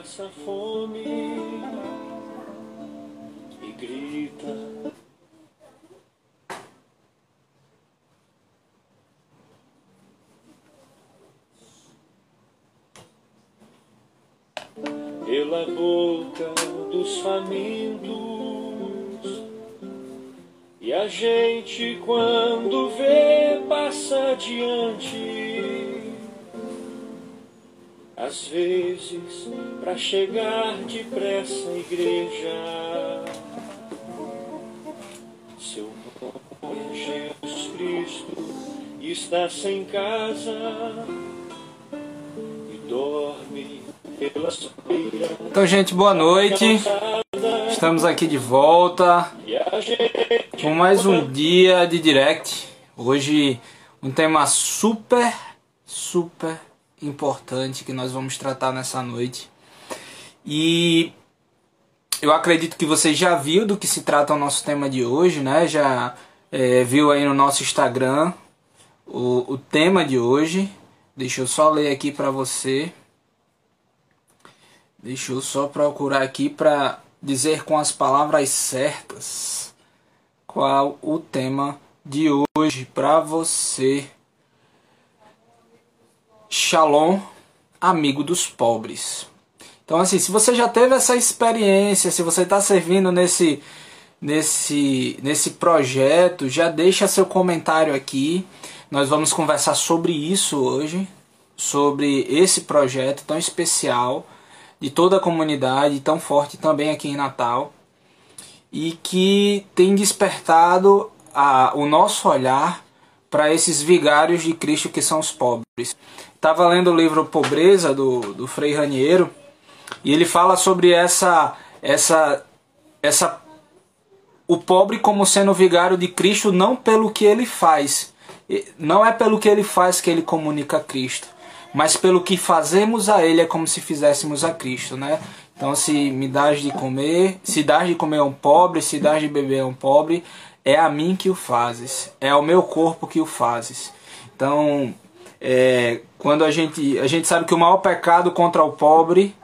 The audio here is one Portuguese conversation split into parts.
passa fome e grita. Pela boca dos famintos, e a gente, quando vê, passa adiante às vezes, para chegar depressa à igreja, seu nome é Jesus Cristo está sem casa e dorme pelas feiras. Então, gente, boa noite. Estamos aqui de volta com mais um dia de direct. Hoje, um tema super, super importante que nós vamos tratar nessa noite. E eu acredito que você já viu do que se trata o nosso tema de hoje, né? Já é, viu aí no nosso Instagram o, o tema de hoje. Deixa eu só ler aqui para você. Deixa eu só procurar aqui para dizer com as palavras certas qual o tema de hoje para você. Shalom, amigo dos pobres. Então, assim, se você já teve essa experiência, se você está servindo nesse, nesse, nesse projeto, já deixa seu comentário aqui. Nós vamos conversar sobre isso hoje, sobre esse projeto tão especial de toda a comunidade, tão forte também aqui em Natal, e que tem despertado a, o nosso olhar para esses vigários de Cristo que são os pobres. Estava lendo o livro Pobreza do, do Frei Raniero e ele fala sobre essa essa essa o pobre como sendo vigário de Cristo não pelo que ele faz, não é pelo que ele faz que ele comunica a Cristo, mas pelo que fazemos a ele é como se fizéssemos a Cristo, né? Então se me dás de comer, se dás de comer a um pobre, se dás de beber a um pobre, é a mim que o fazes, é ao meu corpo que o fazes. Então, é, quando a gente, a gente sabe que o maior pecado contra o pobre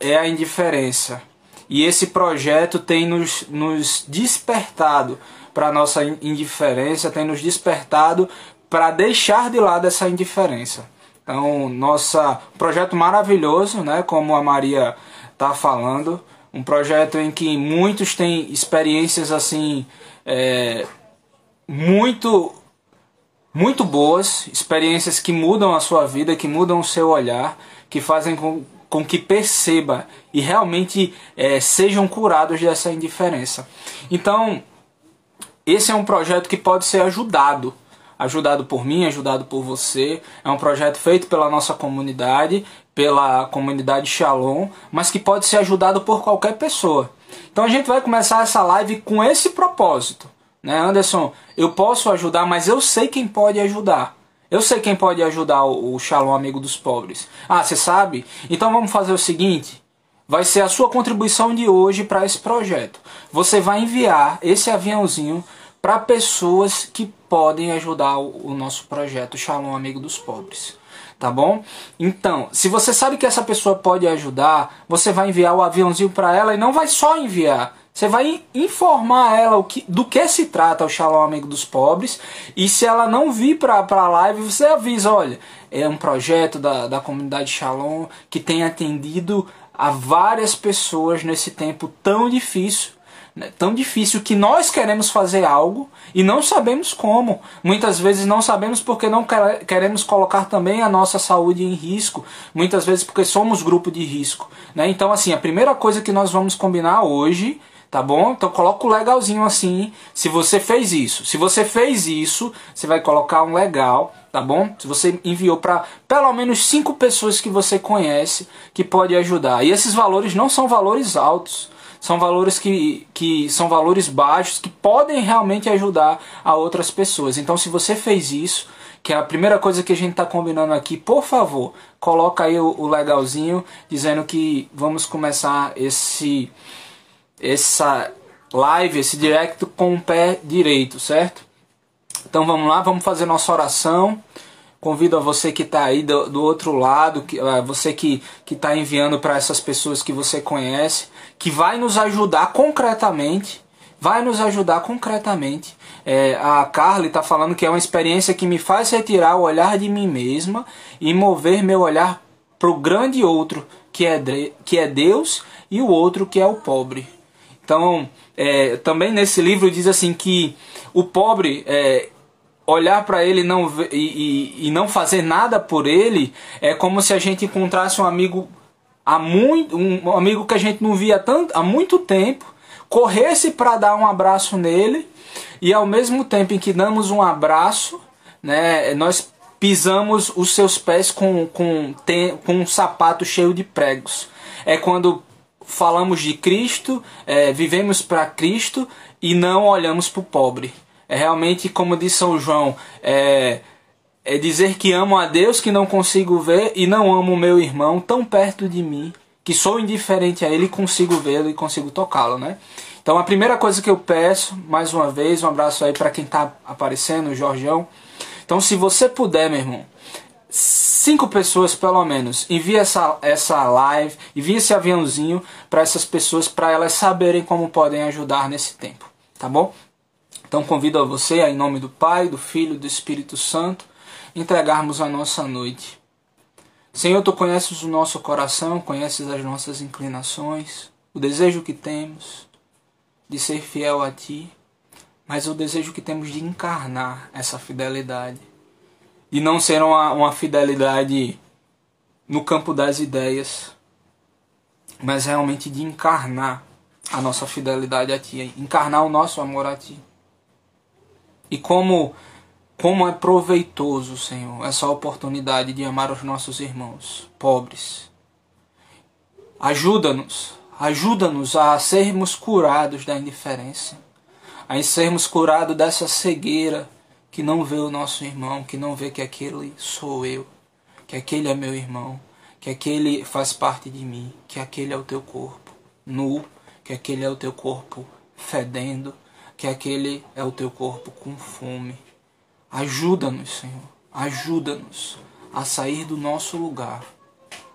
é a indiferença. E esse projeto tem nos, nos despertado para a nossa indiferença, tem nos despertado para deixar de lado essa indiferença. Então, nossa projeto maravilhoso, né, como a Maria está falando, um projeto em que muitos têm experiências assim é, muito muito boas, experiências que mudam a sua vida, que mudam o seu olhar, que fazem com, com que perceba e realmente é, sejam curados dessa indiferença. Então, esse é um projeto que pode ser ajudado. Ajudado por mim, ajudado por você. É um projeto feito pela nossa comunidade, pela comunidade Shalom, mas que pode ser ajudado por qualquer pessoa. Então a gente vai começar essa live com esse propósito né, Anderson, eu posso ajudar, mas eu sei quem pode ajudar. Eu sei quem pode ajudar o, o Shalom Amigo dos Pobres. Ah, você sabe? Então vamos fazer o seguinte: vai ser a sua contribuição de hoje para esse projeto. Você vai enviar esse aviãozinho para pessoas que podem ajudar o, o nosso projeto Shalom Amigo dos Pobres tá bom? Então, se você sabe que essa pessoa pode ajudar, você vai enviar o aviãozinho para ela e não vai só enviar. Você vai informar ela o que, do que se trata o Shalom Amigo dos Pobres. E se ela não vir para a live, você avisa: olha, é um projeto da, da comunidade Shalom que tem atendido a várias pessoas nesse tempo tão difícil. Né, tão difícil que nós queremos fazer algo e não sabemos como. Muitas vezes não sabemos porque não queremos colocar também a nossa saúde em risco. Muitas vezes porque somos grupo de risco. Né? Então, assim, a primeira coisa que nós vamos combinar hoje tá bom? Então coloca o legalzinho assim, se você fez isso. Se você fez isso, você vai colocar um legal, tá bom? Se você enviou para pelo menos cinco pessoas que você conhece que pode ajudar. E esses valores não são valores altos, são valores que, que são valores baixos que podem realmente ajudar a outras pessoas. Então se você fez isso, que é a primeira coisa que a gente está combinando aqui, por favor, coloca aí o, o legalzinho dizendo que vamos começar esse essa live, esse directo com o pé direito, certo? Então vamos lá, vamos fazer nossa oração, Convido a você que está aí do, do, outro lado, que, você que está enviando para essas pessoas que você conhece, que vai nos ajudar concretamente. Vai nos ajudar concretamente. É, a Carly está falando que é uma experiência que me faz retirar o olhar de mim mesma e mover meu olhar para o grande outro, que é, que é Deus, e o outro que é o pobre. Então, é, também nesse livro diz assim que o pobre é, olhar para ele não, e, e, e, não fazer nada por ele é como se a gente encontrasse um amigo há muito, um amigo que a gente não via tanto, há muito tempo, corresse para dar um abraço nele e ao mesmo tempo em que damos um abraço, né, nós pisamos os seus pés com, com, com um sapato cheio de pregos. É quando falamos de Cristo, é, vivemos para Cristo e não olhamos para o pobre. É realmente, como diz São João, é, é dizer que amo a Deus que não consigo ver e não amo o meu irmão tão perto de mim que sou indiferente a ele e consigo vê-lo e consigo tocá-lo, né? Então a primeira coisa que eu peço, mais uma vez, um abraço aí para quem está aparecendo, o Jorgeão. Então se você puder, meu irmão, cinco pessoas pelo menos, envie essa, essa live, envie esse aviãozinho para essas pessoas, para elas saberem como podem ajudar nesse tempo, tá bom? Então convido a você, em nome do Pai, do Filho e do Espírito Santo, entregarmos a nossa noite. Senhor, tu conheces o nosso coração, conheces as nossas inclinações, o desejo que temos de ser fiel a ti, mas o desejo que temos de encarnar essa fidelidade. De não ser uma, uma fidelidade no campo das ideias, mas realmente de encarnar a nossa fidelidade a ti, encarnar o nosso amor a ti. E como, como é proveitoso, Senhor, essa oportunidade de amar os nossos irmãos pobres. Ajuda-nos, ajuda-nos a sermos curados da indiferença, a sermos curados dessa cegueira que não vê o nosso irmão, que não vê que aquele sou eu, que aquele é meu irmão, que aquele faz parte de mim, que aquele é o teu corpo nu, que aquele é o teu corpo fedendo, que aquele é o teu corpo com fome. Ajuda-nos, Senhor, ajuda-nos a sair do nosso lugar,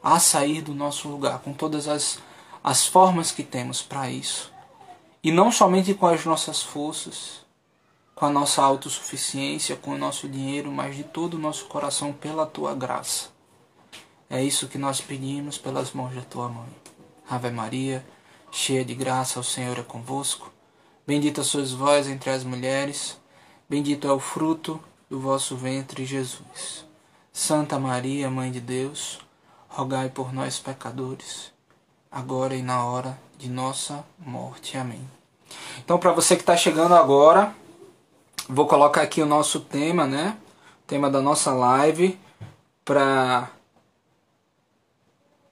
a sair do nosso lugar com todas as, as formas que temos para isso. E não somente com as nossas forças, com a nossa autossuficiência, com o nosso dinheiro, mas de todo o nosso coração pela tua graça. É isso que nós pedimos pelas mãos da tua mãe. Ave Maria, cheia de graça, o Senhor é convosco. Bendita sois vós entre as mulheres, bendito é o fruto do vosso ventre, Jesus. Santa Maria, Mãe de Deus, rogai por nós, pecadores, agora e na hora de nossa morte. Amém. Então, para você que está chegando agora, vou colocar aqui o nosso tema, né? O tema da nossa live, para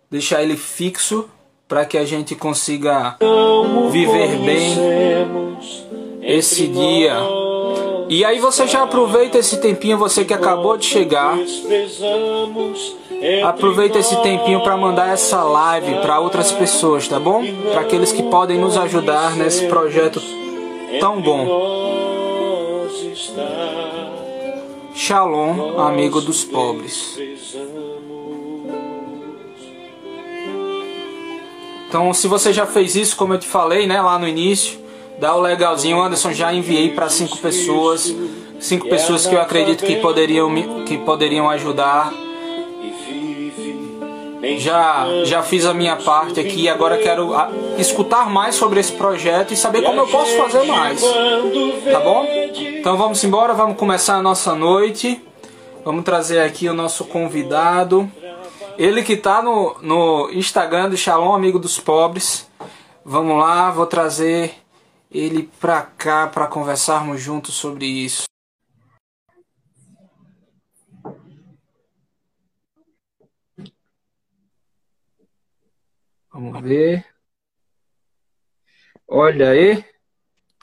deixar ele fixo para que a gente consiga viver bem esse dia. E aí você já aproveita esse tempinho, você que acabou de chegar. Aproveita esse tempinho para mandar essa live para outras pessoas, tá bom? Para aqueles que podem nos ajudar nesse projeto tão bom. Shalom, amigo dos pobres. Então, se você já fez isso, como eu te falei, né, lá no início, dá o legalzinho. Anderson já enviei para cinco pessoas, cinco pessoas que eu acredito que poderiam que poderiam ajudar. Já já fiz a minha parte aqui, agora quero escutar mais sobre esse projeto e saber como eu posso fazer mais. Tá bom? Então vamos embora, vamos começar a nossa noite. Vamos trazer aqui o nosso convidado. Ele que está no, no Instagram do Shalom Amigo dos Pobres. Vamos lá, vou trazer ele para cá para conversarmos juntos sobre isso. Vamos ver. Olha aí.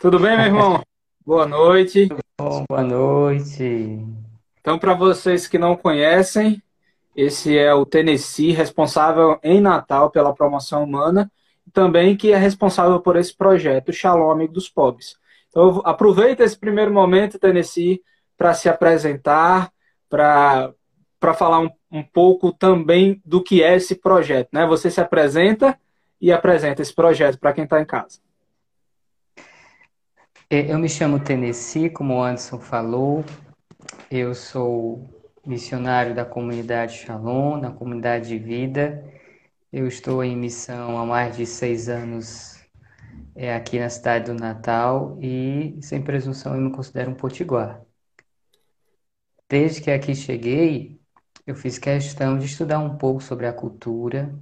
Tudo bem, meu irmão? Boa noite. Bom, boa noite. Então, para vocês que não conhecem, esse é o Tennessee, responsável em Natal pela promoção humana, e também que é responsável por esse projeto, Shalom Amigo dos Pobres. Então, aproveita esse primeiro momento, Tennessee, para se apresentar, para para falar um, um, pouco também do que é esse projeto. Né? Você se apresenta e apresenta esse projeto para quem está em casa. É, eu me chamo Tennessee, como o Anderson falou. Eu sou missionário da comunidade Shalom, na comunidade de vida. Eu estou em missão há mais de seis anos é, aqui na cidade do Natal e, sem presunção, eu me considero um potiguar. Desde que aqui cheguei, eu fiz questão de estudar um pouco sobre a cultura,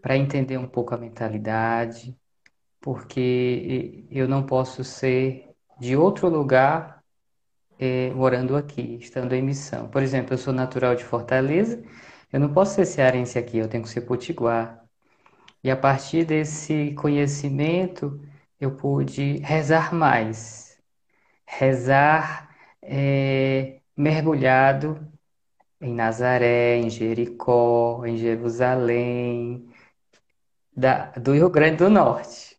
para entender um pouco a mentalidade, porque eu não posso ser de outro lugar é, morando aqui, estando em missão. Por exemplo, eu sou natural de Fortaleza, eu não posso ser cearense aqui, eu tenho que ser potiguar. E a partir desse conhecimento, eu pude rezar mais. Rezar é, mergulhado em Nazaré, em Jericó, em Jerusalém, da, do Rio Grande do Norte.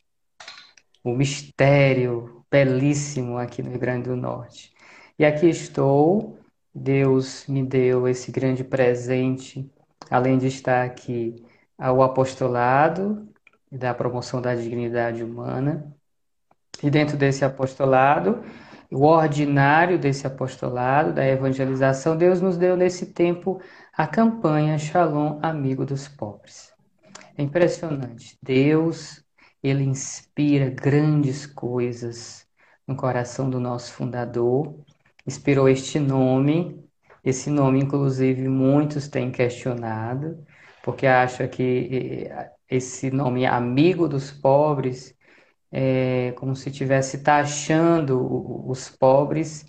O mistério belíssimo aqui no Rio Grande do Norte. E aqui estou, Deus me deu esse grande presente, além de estar aqui ao apostolado da promoção da dignidade humana. E dentro desse apostolado, o ordinário desse apostolado, da evangelização, Deus nos deu nesse tempo a campanha Shalom, amigo dos pobres. É impressionante. Deus, ele inspira grandes coisas no coração do nosso fundador, inspirou este nome. Esse nome, inclusive, muitos têm questionado, porque acham que eh, esse nome amigo dos pobres é, como se estivesse taxando os pobres,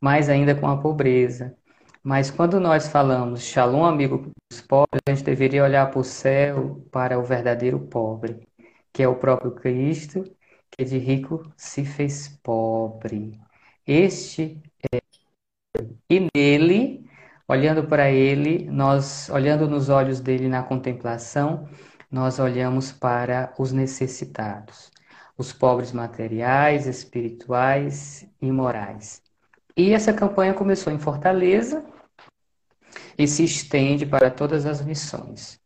mais ainda com a pobreza. Mas quando nós falamos Shalom, amigo dos pobres, a gente deveria olhar para o céu, para o verdadeiro pobre, que é o próprio Cristo, que de rico se fez pobre. Este é. E nele, olhando para ele, nós, olhando nos olhos dele na contemplação, nós olhamos para os necessitados os pobres materiais, espirituais e morais. E essa campanha começou em Fortaleza e se estende para todas as missões.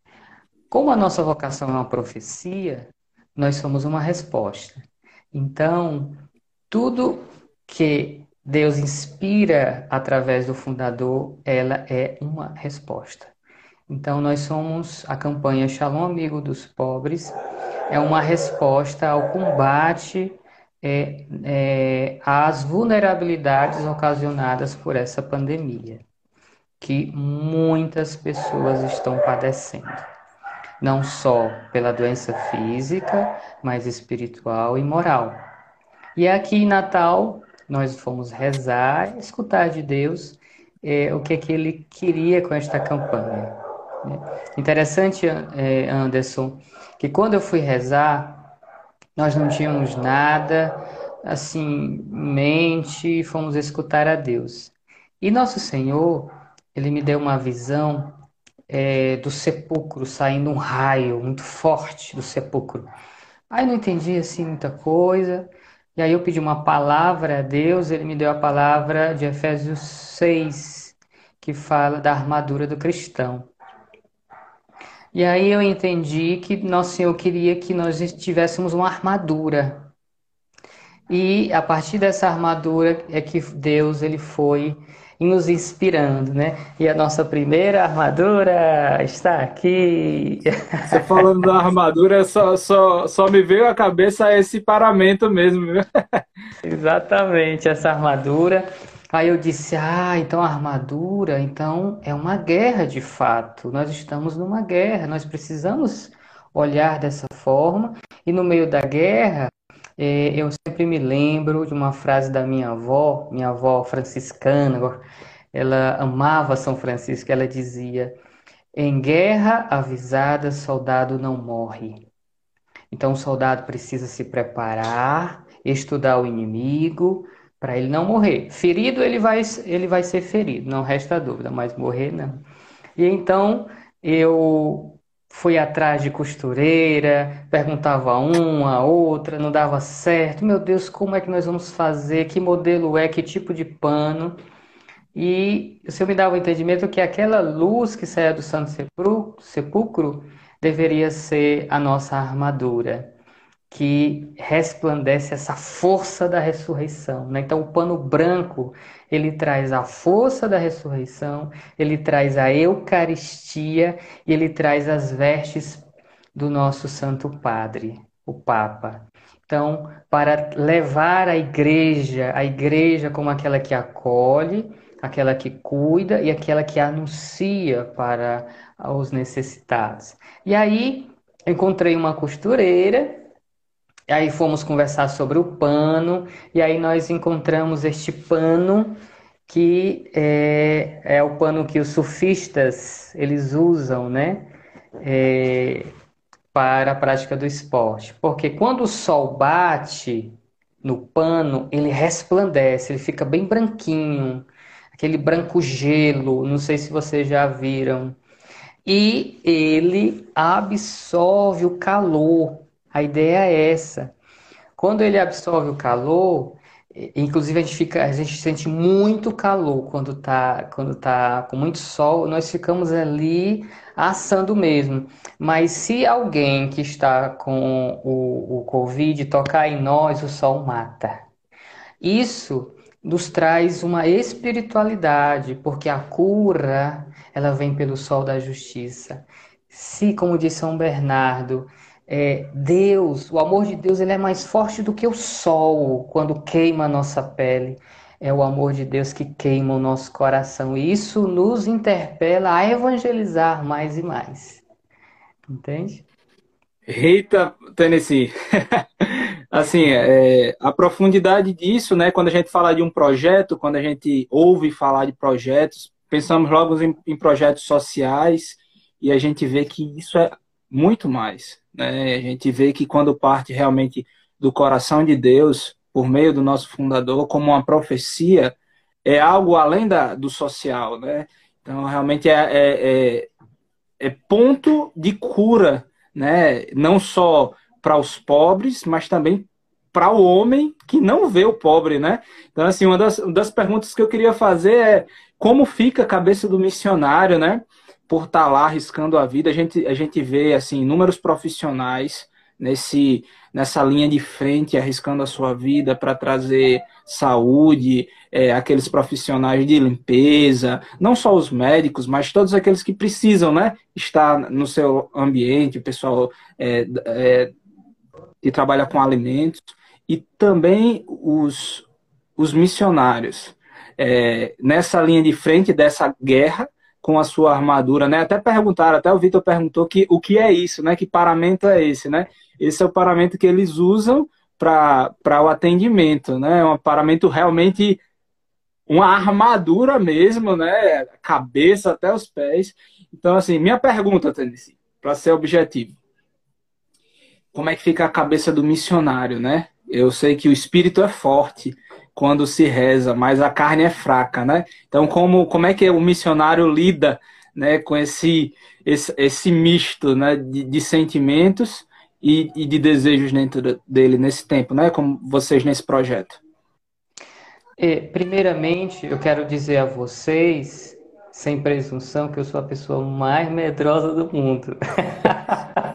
Como a nossa vocação é uma profecia, nós somos uma resposta. Então, tudo que Deus inspira através do fundador, ela é uma resposta. Então, nós somos a campanha Shalom Amigo dos Pobres, é uma resposta ao combate é, é, às vulnerabilidades ocasionadas por essa pandemia, que muitas pessoas estão padecendo, não só pela doença física, mas espiritual e moral. E aqui em Natal, nós fomos rezar, escutar de Deus é, o que, é que ele queria com esta campanha. Interessante, é, Anderson, que quando eu fui rezar, nós não tínhamos nada assim mente, fomos escutar a Deus. E nosso Senhor, ele me deu uma visão é, do sepulcro, saindo um raio muito forte do sepulcro. Aí não entendi assim muita coisa. E aí eu pedi uma palavra a Deus, ele me deu a palavra de Efésios 6, que fala da armadura do cristão. E aí eu entendi que Nosso Senhor queria que nós tivéssemos uma armadura. E a partir dessa armadura é que Deus ele foi nos inspirando, né? E a nossa primeira armadura está aqui. Você falando da armadura, só, só, só me veio à cabeça esse paramento mesmo? Exatamente, essa armadura. Aí eu disse: Ah, então a armadura, então é uma guerra de fato. Nós estamos numa guerra, nós precisamos olhar dessa forma. E no meio da guerra, é, eu sempre me lembro de uma frase da minha avó, minha avó franciscana, ela amava São Francisco, ela dizia: Em guerra avisada, soldado não morre. Então o soldado precisa se preparar, estudar o inimigo para ele não morrer. Ferido ele vai, ele vai ser ferido, não resta dúvida, mas morrer não. E então eu fui atrás de costureira, perguntava a uma, a outra, não dava certo. Meu Deus, como é que nós vamos fazer? Que modelo é? Que tipo de pano? E o Senhor me dava o entendimento que aquela luz que saía do Santo Sepulcro deveria ser a nossa armadura, que resplandece essa força da ressurreição. Né? Então, o pano branco ele traz a força da ressurreição, ele traz a Eucaristia e ele traz as vestes do nosso Santo Padre, o Papa. Então, para levar a igreja, a igreja como aquela que acolhe, aquela que cuida e aquela que anuncia para os necessitados. E aí encontrei uma costureira, e aí fomos conversar sobre o pano, e aí nós encontramos este pano que é, é o pano que os surfistas eles usam, né? É, para a prática do esporte. Porque quando o sol bate no pano, ele resplandece, ele fica bem branquinho, aquele branco gelo, não sei se vocês já viram. E ele absorve o calor. A ideia é essa. Quando ele absorve o calor, Inclusive a gente fica, a gente sente muito calor quando tá, quando tá com muito sol, nós ficamos ali assando mesmo. Mas se alguém que está com o, o Covid tocar em nós, o sol mata. Isso nos traz uma espiritualidade, porque a cura, ela vem pelo sol da justiça. Se, como diz São Bernardo, é, Deus, o amor de Deus, ele é mais forte do que o sol quando queima a nossa pele. É o amor de Deus que queima o nosso coração. E isso nos interpela a evangelizar mais e mais. Entende? Eita, Tennessee. assim, é, a profundidade disso, né? Quando a gente fala de um projeto, quando a gente ouve falar de projetos, pensamos logo em, em projetos sociais e a gente vê que isso é muito mais. Né? A gente vê que quando parte realmente do coração de Deus, por meio do nosso fundador, como uma profecia, é algo além da, do social. Né? Então, realmente é, é, é, é ponto de cura, né? não só para os pobres, mas também para o homem que não vê o pobre, né? Então, assim, uma das, uma das perguntas que eu queria fazer é como fica a cabeça do missionário, né? Por estar tá lá arriscando a vida, a gente, a gente vê assim inúmeros profissionais nesse nessa linha de frente arriscando a sua vida para trazer saúde, é, aqueles profissionais de limpeza, não só os médicos, mas todos aqueles que precisam, né, estar no seu ambiente, o pessoal é, é, que trabalha com alimentos e também os os missionários. É, nessa linha de frente dessa guerra com a sua armadura, né? Até perguntaram, até o Vitor perguntou que o que é isso, né? Que paramento é esse, né? Esse é o paramento que eles usam para o atendimento, né? É um paramento realmente uma armadura mesmo, né? Cabeça até os pés. Então, assim, minha pergunta, Tennessee, para ser objetivo. Como é que fica a cabeça do missionário, né? Eu sei que o espírito é forte, quando se reza, mas a carne é fraca, né? Então, como, como é que o missionário lida né, com esse, esse, esse misto né, de, de sentimentos e, e, de desejos dentro dele nesse tempo, né? Como vocês nesse projeto? É, primeiramente, eu quero dizer a vocês, sem presunção, que eu sou a pessoa mais medrosa do mundo.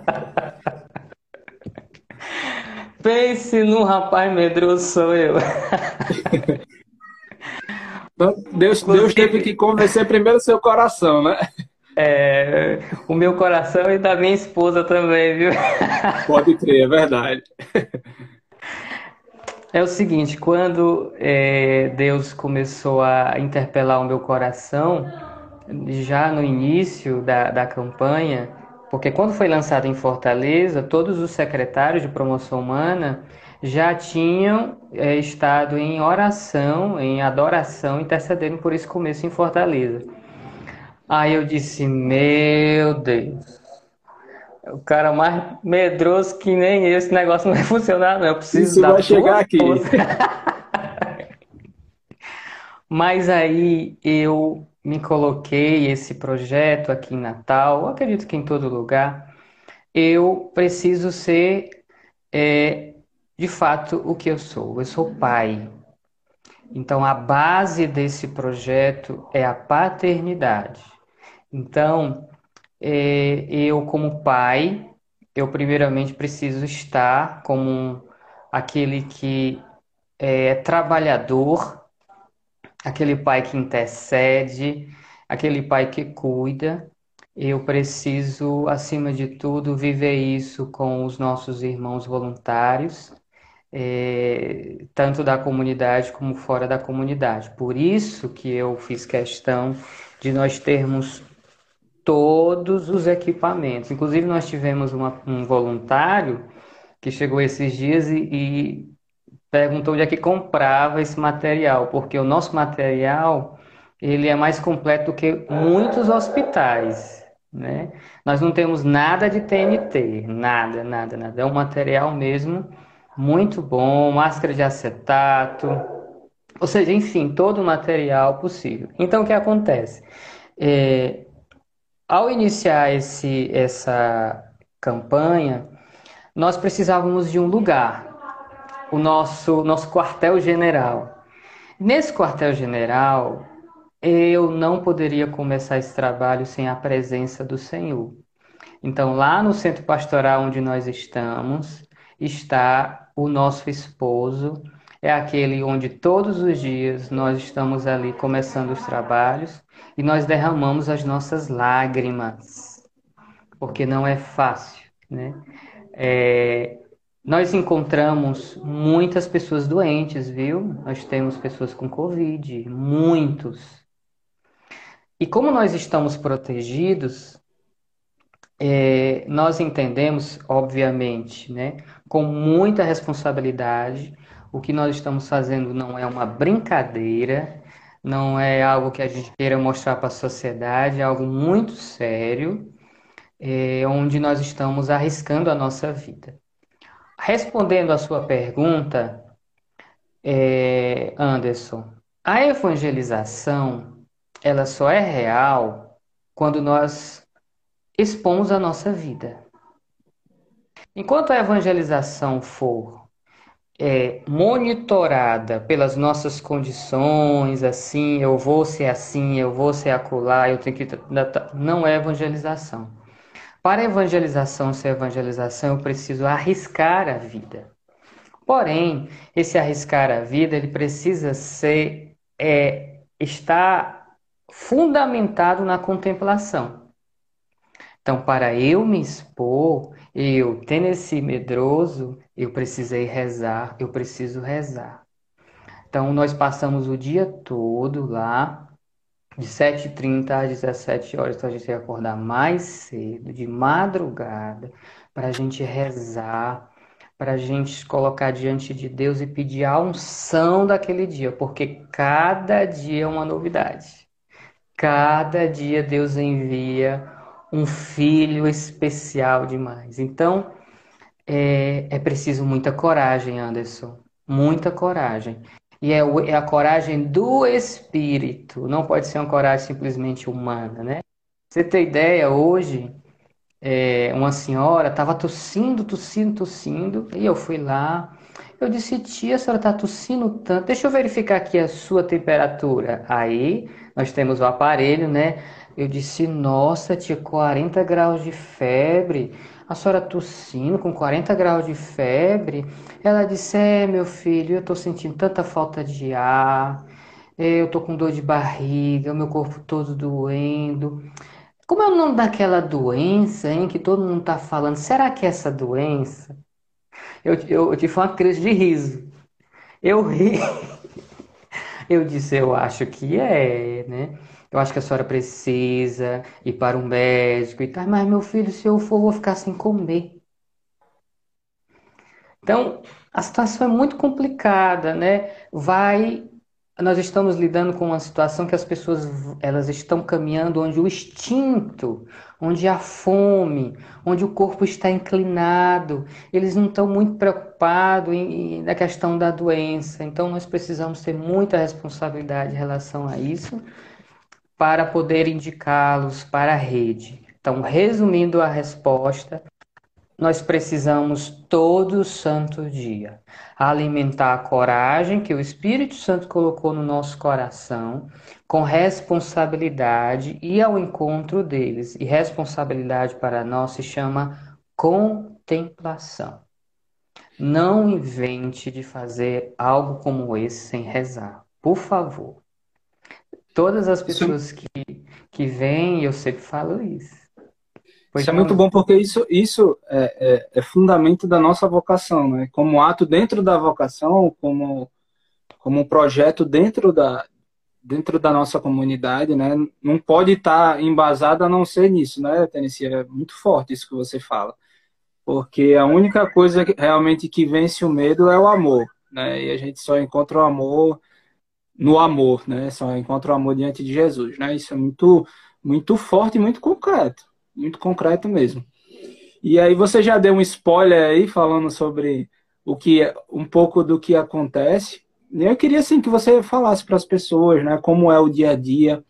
Pense num rapaz medroso, sou eu. Então, Deus, Deus teve que convencer primeiro o seu coração, né? É, o meu coração e da minha esposa também, viu? Pode crer, é verdade. É o seguinte, quando é, Deus começou a interpelar o meu coração, já no início da, da campanha, porque quando foi lançado em Fortaleza, todos os secretários de promoção humana já tinham é, estado em oração, em adoração, intercedendo por esse começo em Fortaleza. Aí eu disse: Meu Deus, o cara mais medroso que nem esse negócio não vai funcionar, não. Eu preciso Isso vai chegar aqui. Mas aí eu me coloquei esse projeto aqui em Natal, acredito que em todo lugar, eu preciso ser é, de fato o que eu sou. Eu sou pai. Então, a base desse projeto é a paternidade. Então, é, eu, como pai, eu primeiramente preciso estar como aquele que é trabalhador, aquele pai que intercede, aquele pai que cuida. Eu preciso, acima de tudo, viver isso com os nossos irmãos voluntários, é, tanto da comunidade como fora da comunidade. Por isso que eu fiz questão de nós termos todos os equipamentos. Inclusive, nós tivemos uma, um voluntário que chegou esses dias e, e perguntou onde é que comprava esse material, porque o nosso material ele é mais completo do que muitos hospitais, né? Nós não temos nada de TNT, nada, nada, nada. É um material mesmo muito bom, máscara de acetato, ou seja, enfim, todo o material possível. Então, o que acontece? É, ao iniciar esse, essa campanha, nós precisávamos de um lugar, o nosso, nosso quartel-general. Nesse quartel-general, eu não poderia começar esse trabalho sem a presença do Senhor. Então, lá no centro pastoral onde nós estamos, está o nosso esposo, é aquele onde todos os dias nós estamos ali começando os trabalhos e nós derramamos as nossas lágrimas, porque não é fácil, né? É, nós encontramos muitas pessoas doentes, viu? Nós temos pessoas com Covid, muitos. E como nós estamos protegidos, é, nós entendemos, obviamente, né, com muita responsabilidade, o que nós estamos fazendo não é uma brincadeira, não é algo que a gente queira mostrar para a sociedade, é algo muito sério, é, onde nós estamos arriscando a nossa vida. Respondendo à sua pergunta, é, Anderson, a evangelização ela só é real quando nós expomos a nossa vida. Enquanto a evangelização for é, monitorada pelas nossas condições, assim, eu vou ser assim, eu vou ser acolá, eu tenho que. Não é evangelização. Para a evangelização ser evangelização, eu preciso arriscar a vida. Porém, esse arriscar a vida, ele precisa ser, é, estar fundamentado na contemplação. Então, para eu me expor, eu, tendo esse medroso, eu precisei rezar, eu preciso rezar. Então, nós passamos o dia todo lá, de 7h30 às 17 horas, então a gente vai acordar mais cedo, de madrugada, para a gente rezar, para a gente colocar diante de Deus e pedir a unção daquele dia, porque cada dia é uma novidade. Cada dia Deus envia um filho especial demais. Então, é, é preciso muita coragem, Anderson. Muita coragem. E é, é a coragem do espírito, não pode ser uma coragem simplesmente humana, né? Você tem ideia, hoje, é, uma senhora estava tossindo, tossindo, tossindo, e eu fui lá. Eu disse, tia, a senhora está tossindo tanto, deixa eu verificar aqui a sua temperatura. Aí, nós temos o aparelho, né? Eu disse, nossa, tia, 40 graus de febre. A senhora tossindo com 40 graus de febre. Ela disse, é, meu filho, eu tô sentindo tanta falta de ar. Eu tô com dor de barriga, meu corpo todo doendo. Como é o nome daquela doença, hein, que todo mundo tá falando? Será que é essa doença? Eu, eu, eu tive uma crise de riso. Eu ri. Eu disse, eu acho que é, né? Eu acho que a senhora precisa ir para um médico e tal. Mas, meu filho, se eu for, eu vou ficar sem comer. Então, a situação é muito complicada, né? Vai nós estamos lidando com uma situação que as pessoas elas estão caminhando onde o instinto, onde a fome, onde o corpo está inclinado, eles não estão muito preocupados em, em, na questão da doença. Então nós precisamos ter muita responsabilidade em relação a isso para poder indicá-los para a rede. Então, resumindo a resposta, nós precisamos todo santo dia alimentar a coragem que o Espírito Santo colocou no nosso coração, com responsabilidade e ao encontro deles. E responsabilidade para nós se chama contemplação. Não invente de fazer algo como esse sem rezar, por favor. Todas as pessoas que, que vêm, eu sempre falo isso. Pois isso é muito bom porque isso, isso é, é, é, fundamento da nossa vocação, né? Como ato dentro da vocação, como, como um projeto dentro da, dentro da nossa comunidade, né? Não pode estar embasado a não ser nisso, né, Tennessee? É muito forte isso que você fala. Porque a única coisa que, realmente que vence o medo é o amor, né? E a gente só encontra o amor no amor, né? Só encontra o amor diante de Jesus, né? Isso é muito, muito forte e muito concreto muito concreto mesmo. E aí você já deu um spoiler aí falando sobre o que é, um pouco do que acontece. Eu queria assim que você falasse para as pessoas, né, como é o dia a dia,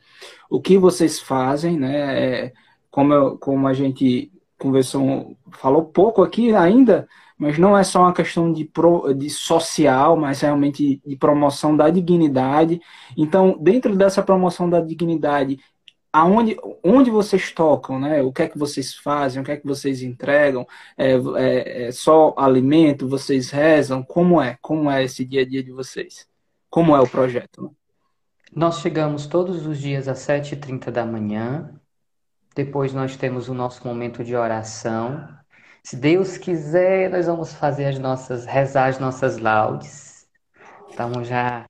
o que vocês fazem, né, é, como eu, como a gente conversou, falou pouco aqui ainda, mas não é só uma questão de, pro, de social, mas realmente de promoção da dignidade. Então, dentro dessa promoção da dignidade, aonde onde vocês tocam, né? O que é que vocês fazem, o que é que vocês entregam? É, é, é só alimento? Vocês rezam? Como é? Como é esse dia a dia de vocês? Como é o projeto? Né? Nós chegamos todos os dias às 7h30 da manhã. Depois nós temos o nosso momento de oração. Se Deus quiser, nós vamos fazer as nossas, rezar as nossas laudes. Estamos já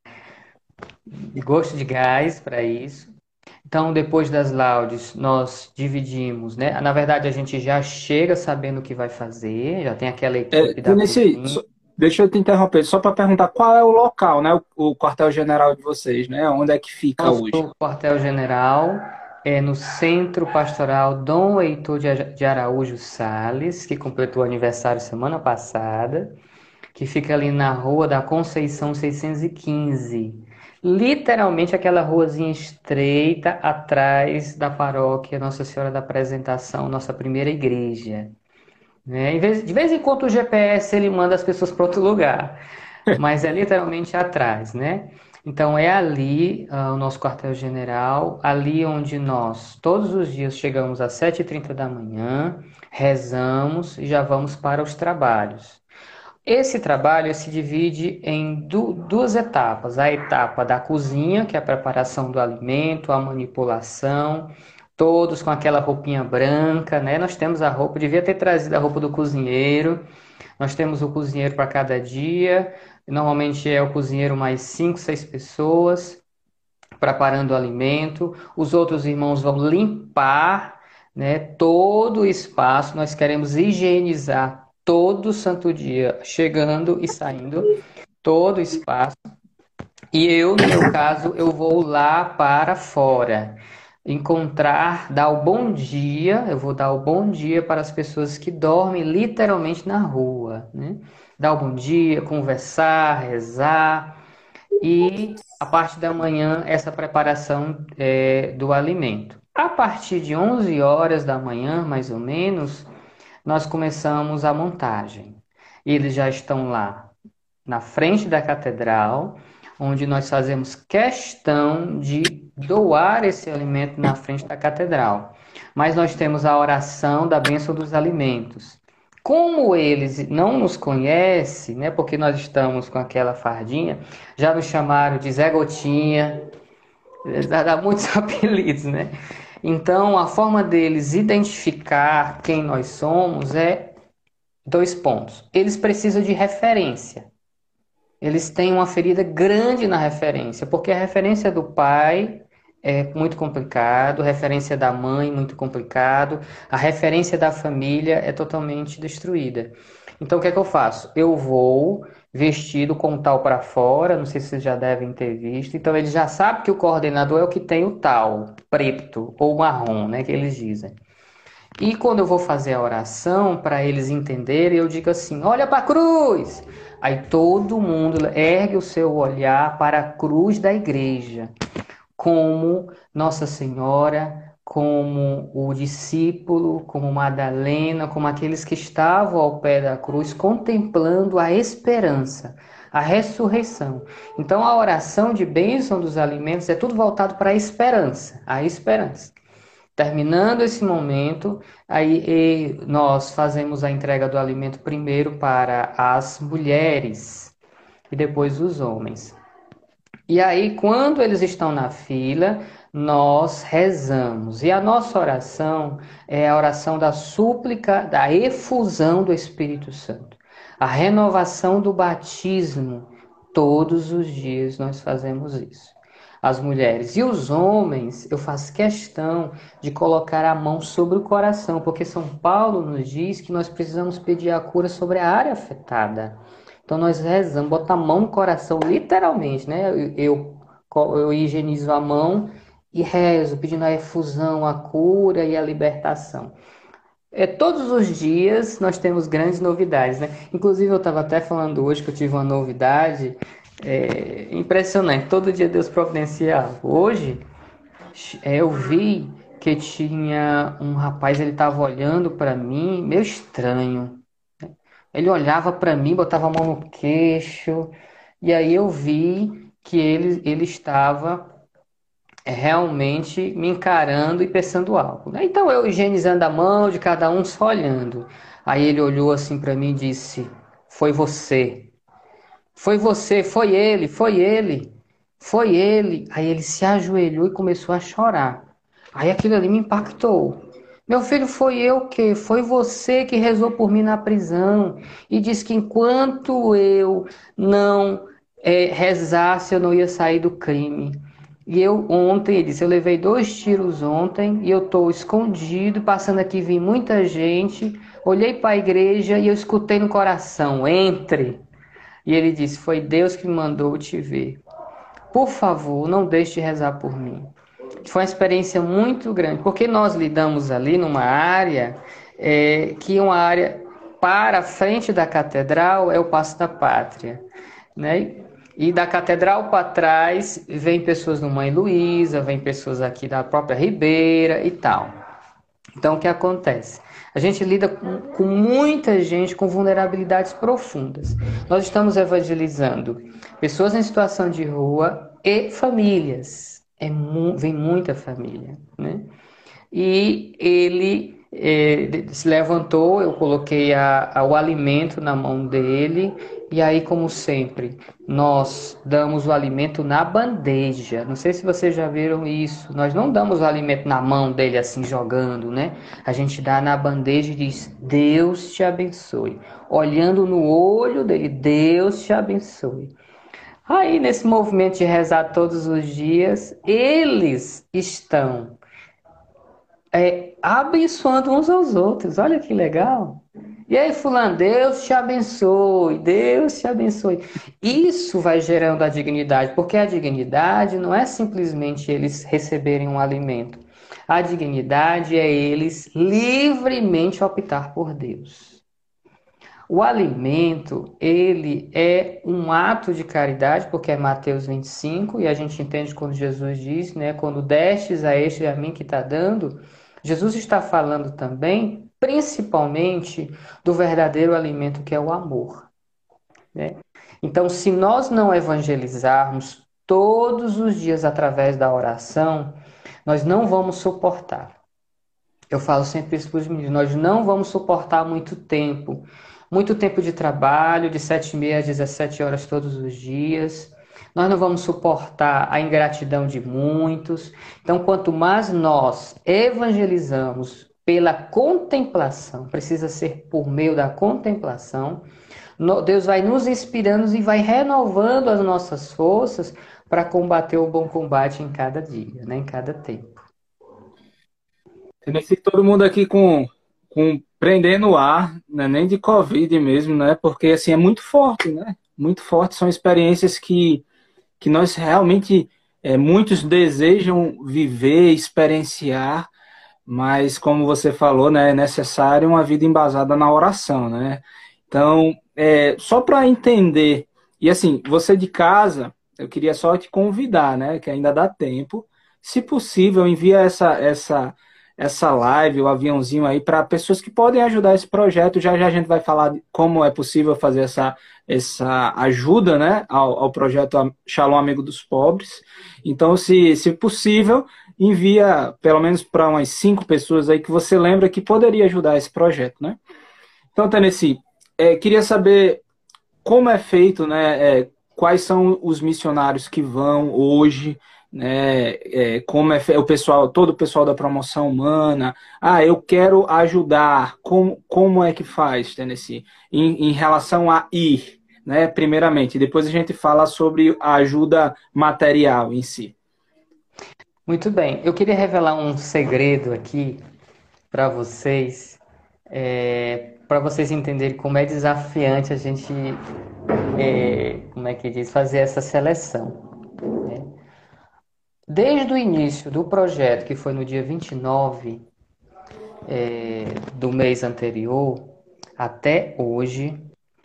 de gosto de gás para isso. Então, depois das laudes, nós dividimos, né? Na verdade, a gente já chega sabendo o que vai fazer, já tem aquela é, equipe é, da nesse, Deixa eu te interromper, só para perguntar qual é o local, né? O, o quartel-general de vocês, né? Onde é que fica Nosso hoje? O quartel-general é no Centro Pastoral Dom Heitor de Araújo Sales, que completou aniversário semana passada, que fica ali na Rua da Conceição 615 literalmente aquela ruazinha estreita atrás da paróquia Nossa Senhora da Apresentação, nossa primeira igreja. Né? De vez em quando o GPS ele manda as pessoas para outro lugar, mas é literalmente atrás, né? Então é ali uh, o nosso quartel-general, ali onde nós todos os dias chegamos às 7h30 da manhã, rezamos e já vamos para os trabalhos. Esse trabalho se divide em du duas etapas: a etapa da cozinha, que é a preparação do alimento, a manipulação, todos com aquela roupinha branca, né? Nós temos a roupa, devia ter trazido a roupa do cozinheiro. Nós temos o cozinheiro para cada dia. Normalmente é o cozinheiro mais cinco, seis pessoas preparando o alimento. Os outros irmãos vão limpar, né, todo o espaço. Nós queremos higienizar todo santo dia, chegando e saindo, todo o espaço. E eu, no meu caso, eu vou lá para fora. Encontrar, dar o bom dia, eu vou dar o bom dia para as pessoas que dormem literalmente na rua. Né? Dar o bom dia, conversar, rezar. E a parte da manhã, essa preparação é, do alimento. A partir de 11 horas da manhã, mais ou menos, nós começamos a montagem. Eles já estão lá na frente da catedral, onde nós fazemos questão de doar esse alimento na frente da catedral. Mas nós temos a oração da bênção dos alimentos. Como eles não nos conhecem, né, porque nós estamos com aquela fardinha, já nos chamaram de Zé Gotinha, dá muitos apelidos, né? Então, a forma deles identificar quem nós somos é dois pontos. Eles precisam de referência. Eles têm uma ferida grande na referência, porque a referência do pai é muito complicado, referência da mãe muito complicado, a referência da família é totalmente destruída. Então, o que é que eu faço? Eu vou vestido com tal para fora, não sei se vocês já devem ter visto. Então ele já sabe que o coordenador é o que tem o tal, preto ou marrom, né, que eles dizem. E quando eu vou fazer a oração para eles entenderem, eu digo assim: "Olha para a cruz". Aí todo mundo ergue o seu olhar para a cruz da igreja, como Nossa Senhora como o discípulo, como Madalena, como aqueles que estavam ao pé da cruz contemplando a esperança, a ressurreição. Então a oração de bênção dos alimentos é tudo voltado para a esperança, a esperança. Terminando esse momento, aí nós fazemos a entrega do alimento primeiro para as mulheres e depois os homens. E aí, quando eles estão na fila, nós rezamos. E a nossa oração é a oração da súplica, da efusão do Espírito Santo, a renovação do batismo. Todos os dias nós fazemos isso. As mulheres e os homens, eu faço questão de colocar a mão sobre o coração, porque São Paulo nos diz que nós precisamos pedir a cura sobre a área afetada. Então nós rezamos, botar a mão no coração, literalmente, né? Eu, eu, eu higienizo a mão e rezo, pedindo a efusão, a cura e a libertação. É, todos os dias nós temos grandes novidades, né? Inclusive eu estava até falando hoje que eu tive uma novidade é, impressionante. Todo dia Deus providenciava. Hoje é, eu vi que tinha um rapaz, ele estava olhando para mim, meio estranho. Ele olhava para mim, botava a mão no queixo, e aí eu vi que ele, ele estava é realmente me encarando e pensando algo. Né? Então eu higienizando a mão de cada um, só olhando. Aí ele olhou assim para mim e disse: Foi você. Foi você, foi ele, foi ele, foi ele. Aí ele se ajoelhou e começou a chorar. Aí aquilo ali me impactou. Meu filho, foi eu que? Foi você que rezou por mim na prisão e disse que enquanto eu não é, rezasse, eu não ia sair do crime. E eu ontem, ele disse, eu levei dois tiros ontem e eu estou escondido, passando aqui, vi muita gente, olhei para a igreja e eu escutei no coração, entre. E ele disse, foi Deus que me mandou te ver. Por favor, não deixe de rezar por mim. Foi uma experiência muito grande, porque nós lidamos ali numa área é, que uma área para a frente da catedral é o Passo da Pátria. Né? E da catedral para trás vem pessoas do Mãe Luísa, vem pessoas aqui da própria Ribeira e tal. Então o que acontece? A gente lida com, com muita gente com vulnerabilidades profundas. Nós estamos evangelizando pessoas em situação de rua e famílias. É mu vem muita família, né? E ele eh, se levantou, eu coloquei a, a, o alimento na mão dele e aí, como sempre, nós damos o alimento na bandeja. Não sei se vocês já viram isso. Nós não damos o alimento na mão dele assim jogando, né? A gente dá na bandeja e diz: Deus te abençoe. Olhando no olho dele, Deus te abençoe. Aí, nesse movimento de rezar todos os dias, eles estão é, abençoando uns aos outros. Olha que legal. E aí, fulano, Deus te abençoe, Deus te abençoe. Isso vai gerando a dignidade, porque a dignidade não é simplesmente eles receberem um alimento. A dignidade é eles livremente optar por Deus. O alimento, ele é um ato de caridade, porque é Mateus 25, e a gente entende quando Jesus diz, né, quando destes a este e a mim que está dando, Jesus está falando também principalmente do verdadeiro alimento que é o amor. Né? Então, se nós não evangelizarmos todos os dias através da oração, nós não vamos suportar. Eu falo sempre isso para os meninos: nós não vamos suportar muito tempo. Muito tempo de trabalho, de 7 e meia a 17 horas todos os dias. Nós não vamos suportar a ingratidão de muitos. Então, quanto mais nós evangelizamos pela contemplação, precisa ser por meio da contemplação. Deus vai nos inspirando e vai renovando as nossas forças para combater o bom combate em cada dia, né? em cada tempo. Tem todo mundo aqui com, com prendendo o ar, né? nem de Covid mesmo, né? Porque assim é muito forte, né? Muito forte. São experiências que, que nós realmente é, muitos desejam viver, experienciar, mas como você falou, né, é necessário uma vida embasada na oração, né? Então, é, só para entender, e assim, você de casa, eu queria só te convidar, né, que ainda dá tempo, se possível, envia essa essa essa live, o aviãozinho aí para pessoas que podem ajudar esse projeto. Já já a gente vai falar como é possível fazer essa, essa ajuda né, ao, ao projeto Shalom Amigo dos Pobres. Então, se, se possível, envia pelo menos para umas cinco pessoas aí que você lembra que poderia ajudar esse projeto. Né? Então, Tennessee, é, queria saber como é feito, né, é, quais são os missionários que vão hoje né, é, como é o pessoal, todo o pessoal da promoção humana, ah, eu quero ajudar, como, como é que faz, Tennessee, em, em relação a ir, né, primeiramente, depois a gente fala sobre a ajuda material em si. Muito bem, eu queria revelar um segredo aqui para vocês, é, para vocês entenderem como é desafiante a gente, é, como é que diz, fazer essa seleção. Desde o início do projeto, que foi no dia 29 é, do mês anterior, até hoje,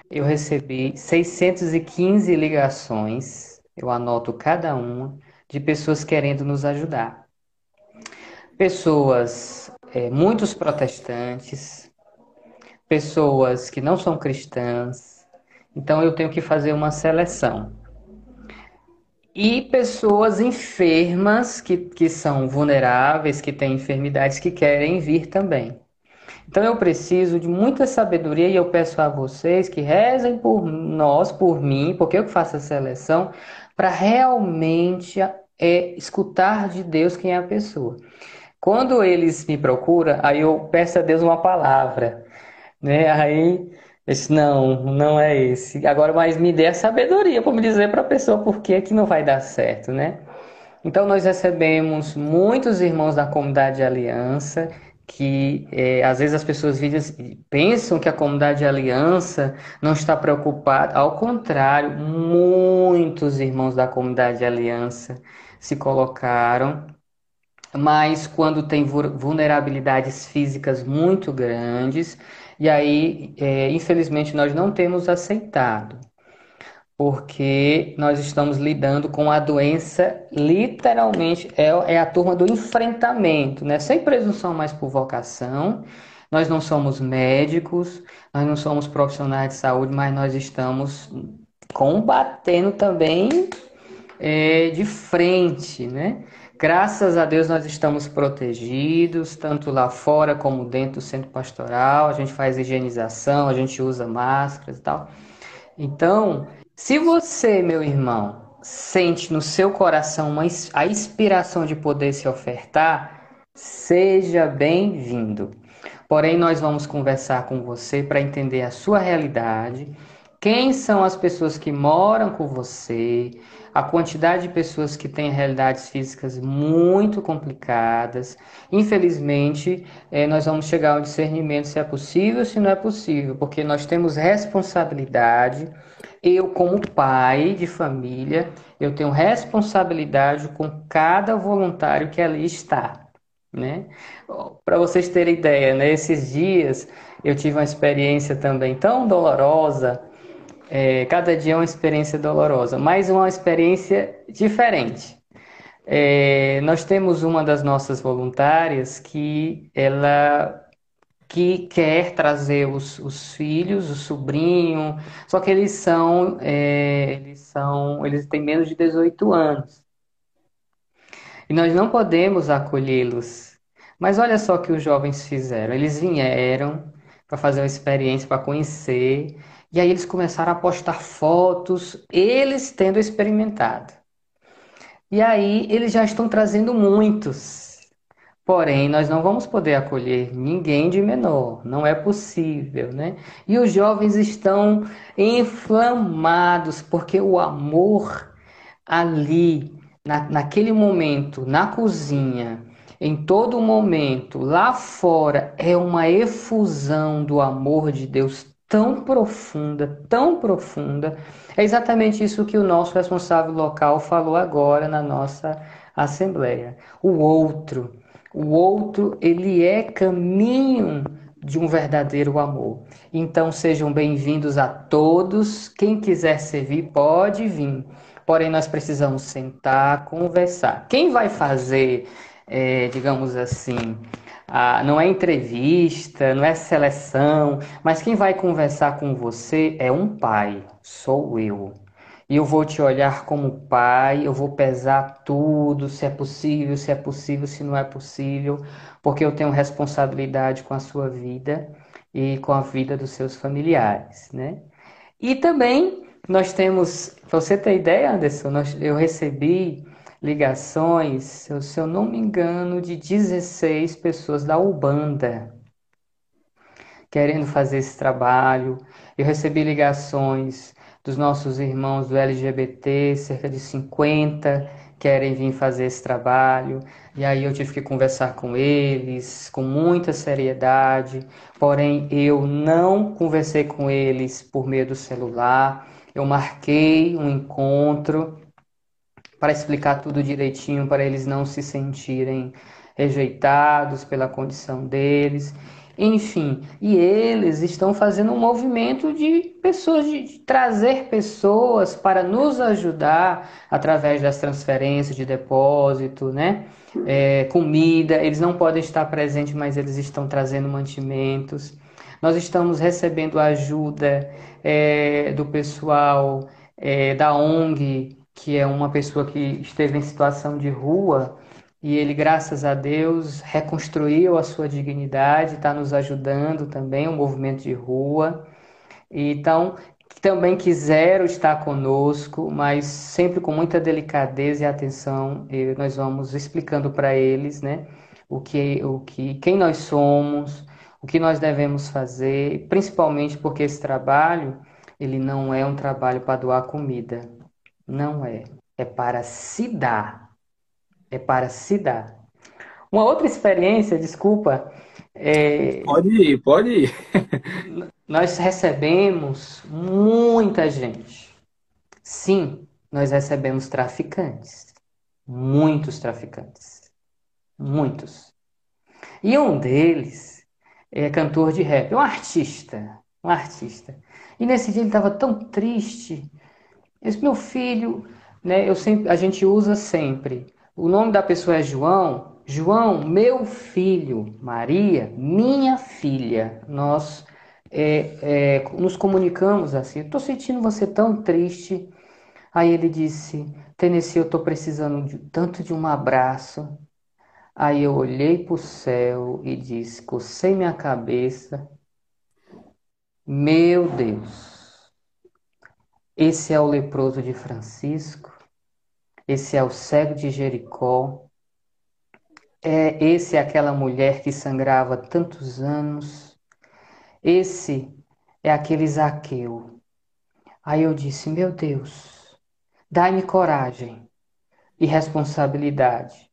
eu recebi 615 ligações, eu anoto cada uma, de pessoas querendo nos ajudar. Pessoas, é, muitos protestantes, pessoas que não são cristãs, então eu tenho que fazer uma seleção e pessoas enfermas que, que são vulneráveis, que têm enfermidades, que querem vir também. Então eu preciso de muita sabedoria e eu peço a vocês que rezem por nós, por mim, porque eu faço a seleção, para realmente é, escutar de Deus quem é a pessoa. Quando eles me procuram, aí eu peço a Deus uma palavra, né? Aí disse, não, não é esse. Agora, mas me dê a sabedoria para me dizer para a pessoa por que, que não vai dar certo, né? Então, nós recebemos muitos irmãos da comunidade de aliança que é, às vezes as pessoas pensam que a comunidade de aliança não está preocupada. Ao contrário, muitos irmãos da comunidade de aliança se colocaram, mas quando tem vulnerabilidades físicas muito grandes, e aí, é, infelizmente, nós não temos aceitado, porque nós estamos lidando com a doença, literalmente, é, é a turma do enfrentamento, né? Sem presunção mais por vocação. Nós não somos médicos, nós não somos profissionais de saúde, mas nós estamos combatendo também é, de frente, né? Graças a Deus nós estamos protegidos, tanto lá fora como dentro do centro pastoral. A gente faz higienização, a gente usa máscaras e tal. Então, se você, meu irmão, sente no seu coração uma, a inspiração de poder se ofertar, seja bem-vindo. Porém, nós vamos conversar com você para entender a sua realidade, quem são as pessoas que moram com você, a quantidade de pessoas que têm realidades físicas muito complicadas. Infelizmente, é, nós vamos chegar ao discernimento se é possível ou se não é possível, porque nós temos responsabilidade. Eu, como pai de família, eu tenho responsabilidade com cada voluntário que ali está. Né? Para vocês terem ideia, né? esses dias eu tive uma experiência também tão dolorosa é, cada dia é uma experiência dolorosa, mas uma experiência diferente. É, nós temos uma das nossas voluntárias que ela que quer trazer os, os filhos, o sobrinho, só que eles são, é, eles são, eles têm menos de 18 anos. E nós não podemos acolhê-los. Mas olha só o que os jovens fizeram. Eles vieram para fazer uma experiência, para conhecer. E aí eles começaram a postar fotos, eles tendo experimentado. E aí eles já estão trazendo muitos. Porém, nós não vamos poder acolher ninguém de menor, não é possível, né? E os jovens estão inflamados porque o amor ali, na, naquele momento, na cozinha, em todo momento, lá fora, é uma efusão do amor de Deus tão profunda, tão profunda. É exatamente isso que o nosso responsável local falou agora na nossa assembleia. O outro, o outro, ele é caminho de um verdadeiro amor. Então sejam bem-vindos a todos. Quem quiser servir pode vir. porém nós precisamos sentar, conversar. Quem vai fazer, é, digamos assim, a, não é entrevista, não é seleção, mas quem vai conversar com você é um pai, sou eu. E eu vou te olhar como pai, eu vou pesar tudo, se é possível, se é possível, se não é possível, porque eu tenho responsabilidade com a sua vida e com a vida dos seus familiares, né? E também nós temos, para você ter ideia, Anderson, nós, eu recebi ligações, se eu não me engano, de 16 pessoas da Ubanda querendo fazer esse trabalho. Eu recebi ligações dos nossos irmãos do LGBT, cerca de 50 querem vir fazer esse trabalho. E aí eu tive que conversar com eles com muita seriedade, porém eu não conversei com eles por meio do celular. Eu marquei um encontro para explicar tudo direitinho, para eles não se sentirem rejeitados pela condição deles. Enfim, e eles estão fazendo um movimento de pessoas, de trazer pessoas para nos ajudar através das transferências de depósito, né? É, comida, eles não podem estar presentes, mas eles estão trazendo mantimentos. Nós estamos recebendo ajuda é, do pessoal é, da ONG, que é uma pessoa que esteve em situação de rua e ele, graças a Deus, reconstruiu a sua dignidade, está nos ajudando também, o um movimento de rua. Então, também quiseram estar conosco, mas sempre com muita delicadeza e atenção, nós vamos explicando para eles, né, o que, o que, quem nós somos, o que nós devemos fazer, principalmente porque esse trabalho, ele não é um trabalho para doar comida, não é, é para se dar é para se dar. Uma outra experiência, desculpa. É... Pode ir, pode ir. nós recebemos muita gente. Sim, nós recebemos traficantes. Muitos traficantes. Muitos. E um deles é cantor de rap, um artista. Um artista. E nesse dia ele estava tão triste. Esse meu filho, né, eu sempre, a gente usa sempre o nome da pessoa é João. João, meu filho. Maria, minha filha. Nós é, é, nos comunicamos assim. Estou sentindo você tão triste. Aí ele disse: Tennessee, eu estou precisando de, tanto de um abraço. Aí eu olhei para o céu e disse: Cocei minha cabeça. Meu Deus, esse é o leproso de Francisco. Esse é o cego de Jericó. É, esse é aquela mulher que sangrava tantos anos. Esse é aquele Zaqueu. Aí eu disse: Meu Deus, dai-me coragem e responsabilidade.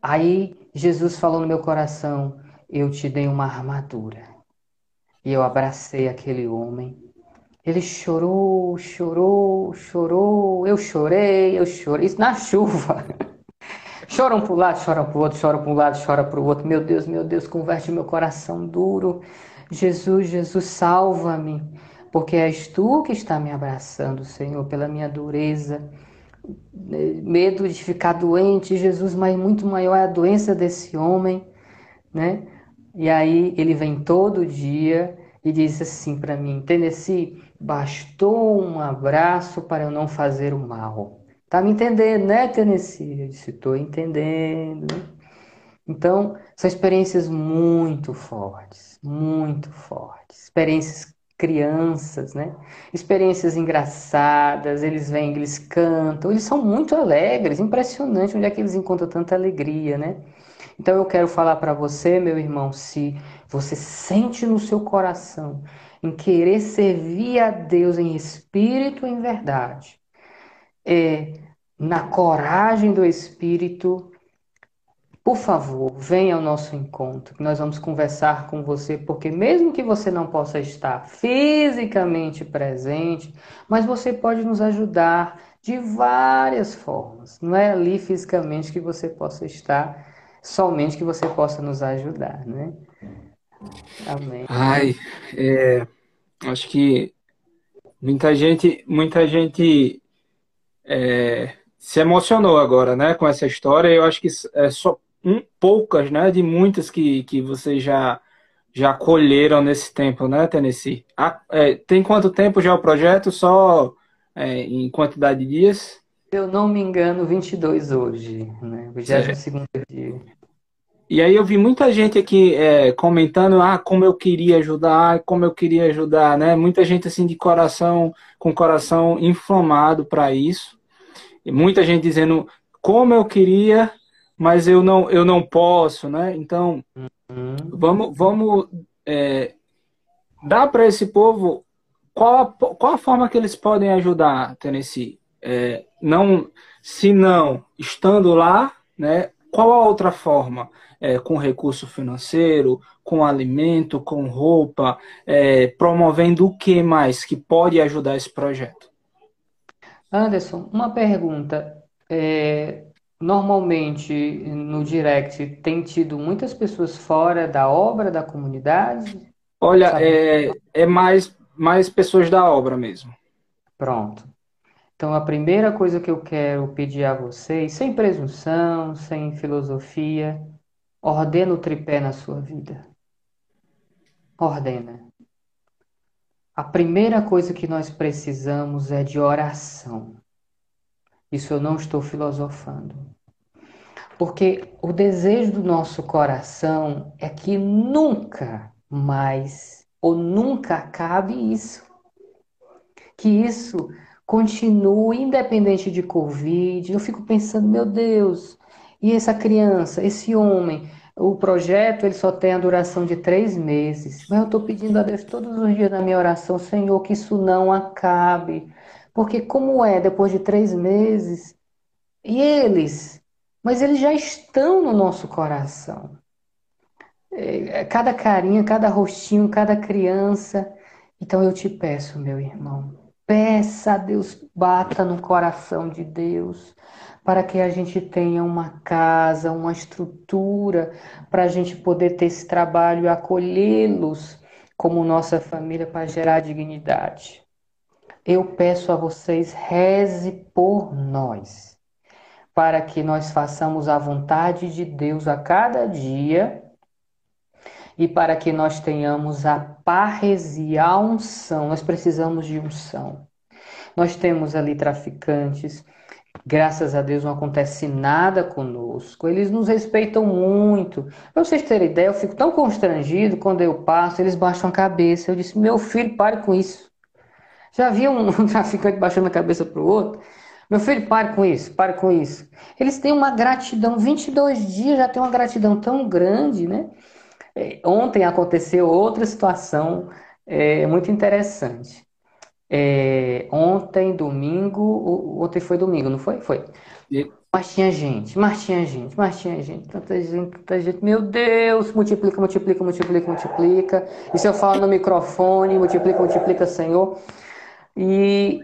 Aí Jesus falou no meu coração: Eu te dei uma armadura. E eu abracei aquele homem ele chorou, chorou, chorou. Eu chorei, eu chorei. Isso na chuva. Choram para um lado, choram para o outro, choram para um lado, choram para o outro. Meu Deus, meu Deus, converte meu coração duro. Jesus, Jesus, salva-me. Porque és tu que está me abraçando, Senhor, pela minha dureza. Medo de ficar doente, Jesus, mas muito maior é a doença desse homem, né? E aí ele vem todo dia e diz assim para mim: Tennessee, bastou um abraço para eu não fazer o mal. Tá me entendendo, né, Tennessee? Eu disse: estou entendendo. Então, são experiências muito fortes, muito fortes. Experiências crianças, né? Experiências engraçadas, eles vêm, eles cantam, eles são muito alegres, impressionante onde é que eles encontram tanta alegria, né? Então eu quero falar para você, meu irmão, se você sente no seu coração em querer servir a Deus em espírito e em verdade, é, na coragem do espírito, por favor, venha ao nosso encontro, nós vamos conversar com você, porque mesmo que você não possa estar fisicamente presente, mas você pode nos ajudar de várias formas. Não é ali fisicamente que você possa estar, somente que você possa nos ajudar, né? Amém. Ai, é, acho que muita gente, muita gente é, se emocionou agora, né, com essa história. Eu acho que é só um, poucas, né, de muitas que, que vocês já já colheram nesse tempo, né, Tennessee? Ah, é, tem quanto tempo já o projeto? Só é, em quantidade de dias? eu não me engano, 22 hoje, né? 22 segundo dia. E aí eu vi muita gente aqui é, comentando, ah, como eu queria ajudar, como eu queria ajudar, né? Muita gente assim de coração, com coração inflamado para isso. E muita gente dizendo como eu queria, mas eu não, eu não posso, né? Então, uhum. vamos, vamos é, dar para esse povo qual a, qual a forma que eles podem ajudar, Tennessee? É, não, se não estando lá, né? Qual a outra forma? É, com recurso financeiro, com alimento, com roupa, é, promovendo o que mais que pode ajudar esse projeto? Anderson, uma pergunta. É, normalmente no direct tem tido muitas pessoas fora da obra da comunidade? Olha, é, é mais, mais pessoas da obra mesmo. Pronto. Então, a primeira coisa que eu quero pedir a vocês, sem presunção, sem filosofia, ordena o tripé na sua vida. Ordena. A primeira coisa que nós precisamos é de oração. Isso eu não estou filosofando. Porque o desejo do nosso coração é que nunca mais ou nunca acabe isso. Que isso continue independente de Covid. Eu fico pensando, meu Deus, e essa criança, esse homem? O projeto ele só tem a duração de três meses. Mas eu estou pedindo a Deus todos os dias na minha oração, Senhor, que isso não acabe. Porque como é depois de três meses? E eles? Mas eles já estão no nosso coração. É, cada carinha, cada rostinho, cada criança. Então eu te peço, meu irmão, Peça a Deus, bata no coração de Deus, para que a gente tenha uma casa, uma estrutura, para a gente poder ter esse trabalho e acolhê-los como nossa família para gerar dignidade. Eu peço a vocês, reze por nós, para que nós façamos a vontade de Deus a cada dia e para que nós tenhamos a parresia, a unção. Nós precisamos de unção. Nós temos ali traficantes, graças a Deus não acontece nada conosco. Eles nos respeitam muito. Para vocês terem ideia, eu fico tão constrangido quando eu passo, eles baixam a cabeça. Eu disse: meu filho, pare com isso. Já viu um traficante baixando a cabeça para o outro? Meu filho, pare com isso, pare com isso. Eles têm uma gratidão, 22 dias já tem uma gratidão tão grande, né? É, ontem aconteceu outra situação é, muito interessante. É, ontem, domingo, ontem foi domingo, não foi? Foi. E... Mas tinha gente, mas tinha gente, mas tinha gente, tanta gente, tanta gente. Meu Deus, multiplica, multiplica, multiplica, multiplica. Isso eu falo no microfone, multiplica, multiplica, Senhor. E